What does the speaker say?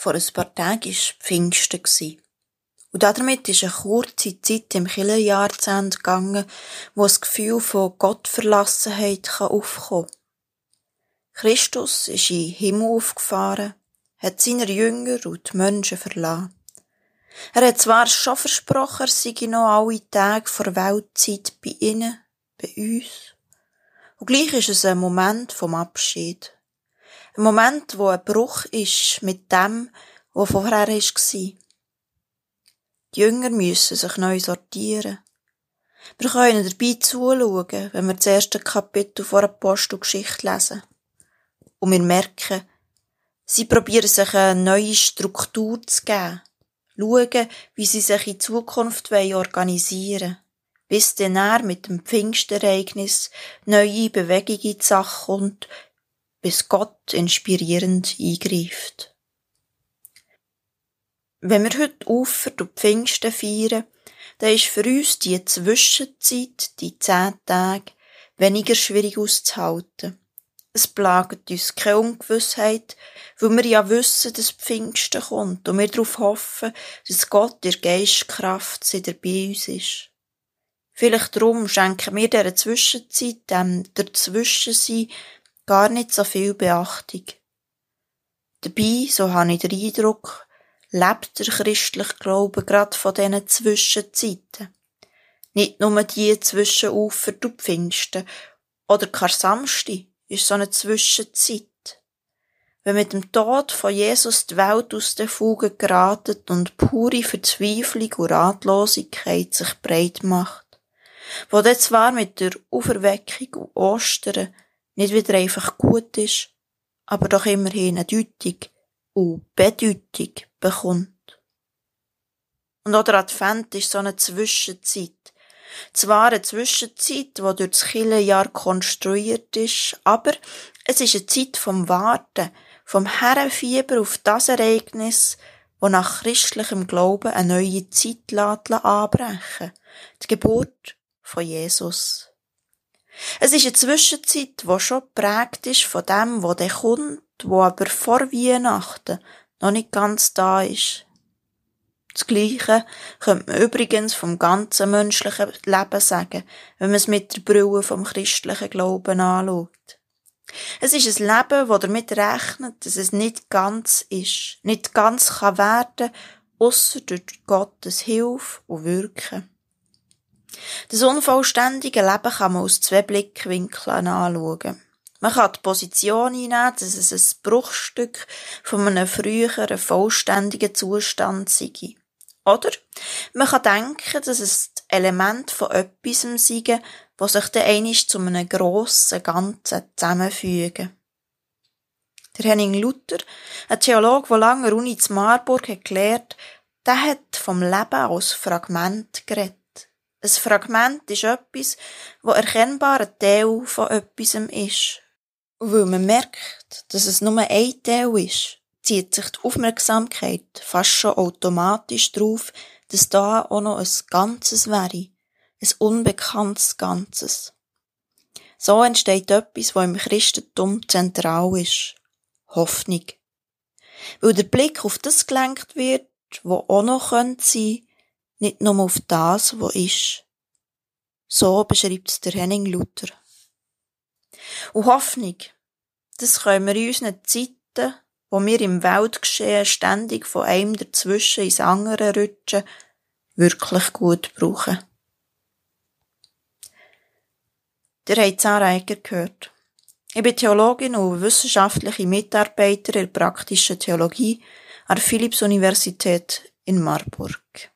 Vor ein paar Tagen war Pfingsten. Und damit ist eine kurze Zeit im Kirchenjahrzehnt gegangen, wo das Gefühl von Gottverlassenheit aufkommen kann. Christus ist in den Himmel aufgefahren, hat seine Jünger und die Menschen verlassen. Er hat zwar schon versprochen, er sei noch alle Tage vor Weltzeit bei ihnen, bei uns. Und gleich ist es ein Moment vom Abschied. Ein Moment, wo ein Bruch ist mit dem, was vorher war. Die Jünger müssen sich neu sortieren. Wir können dabei zuschauen, wenn wir das erste Kapitel vor Apostelgeschichte lesen. Und wir merken, sie probieren sich eine neue Struktur zu geben. Schauen, wie sie sich in Zukunft organisieren wollen. Bis dann mit dem Pfingstereignis neue Bewegung in die Sache kommt, bis Gott inspirierend eingreift. Wenn wir heute Ufer und Pfingsten feiern, dann ist für uns die Zwischenzeit, die zehn Tage, weniger schwierig auszuhalten. Es plagt uns keine Ungewissheit, weil wir ja wissen, dass Pfingsten kommt und wir darauf hoffen, dass Gott der Geistkraft wieder bei uns ist. Vielleicht darum schenken wir dieser Zwischenzeit, dem Dazwischensein, gar nicht so viel Beachtung. Dabei, so habe ich den Eindruck, lebt der christliche Glaube gerade von diesen Zwischenzeiten. Nicht nur die zwischen Ufer und Pfingsten oder Karsamsti ist so eine Zwischenzeit. Wenn mit dem Tod von Jesus die Welt aus der Fuge geraten und pure Verzweiflung und Ratlosigkeit sich breit macht, wo dann zwar mit der Auferweckung und Ostern nicht wieder einfach gut ist, aber doch immerhin eine Deutung und Bedeutung bekommt. Und auch der Advent ist so eine Zwischenzeit. Zwar eine Zwischenzeit, die durch das Killenjahr konstruiert ist, aber es ist eine Zeit vom Warten, vom Herrenfieber auf das Ereignis, wo nach christlichem Glauben eine neue Zeit anbrechen die Geburt von Jesus. Es ist eine Zwischenzeit, die schon geprägt ist von dem, was dann kommt, wo aber vor Weihnachten noch nicht ganz da ist. Das Gleiche könnte man übrigens vom ganzen menschlichen Leben sagen, wenn man es mit der Brille vom christlichen Glauben anschaut. Es ist ein Leben, das damit rechnet, dass es nicht ganz ist, nicht ganz kann werden, ausser durch Gottes Hilfe und Wirken. Das unvollständige Leben kann man aus zwei Blickwinkeln anschauen. Man kann die Position einnehmen, dass es ein Bruchstück von einem früheren, vollständigen Zustand sei. Oder man kann denken, dass es das Element von etwas sei, was sich dann einmal zu einem grossen Ganzen zusammenfügen. Der Henning Luther, ein Theologe, der lange Uni zu Marburg hat gelehrt, der hat vom Leben als Fragment geredet. Ein Fragment ist etwas, wo erkennbar ein Teil von etwas ist. Und weil man merkt, dass es nur ein Teil ist, zieht sich die Aufmerksamkeit fast schon automatisch darauf, dass da auch noch ein Ganzes wäre. Ein unbekanntes Ganzes. So entsteht etwas, was im Christentum zentral ist. Hoffnung. Weil der Blick auf das gelenkt wird, wo auch noch sein könnte, nicht nur auf das, was ist. So beschreibt es der Henning Luther. Und Hoffnung, das können wir in unseren Zeiten, wo wir im Weltgeschehen ständig von einem dazwischen ins andere rutschen, wirklich gut brauchen. Der habt Sarah Egger gehört. Ich bin Theologin und wissenschaftliche Mitarbeiterin in praktischen Theologie an der Philipps Universität in Marburg.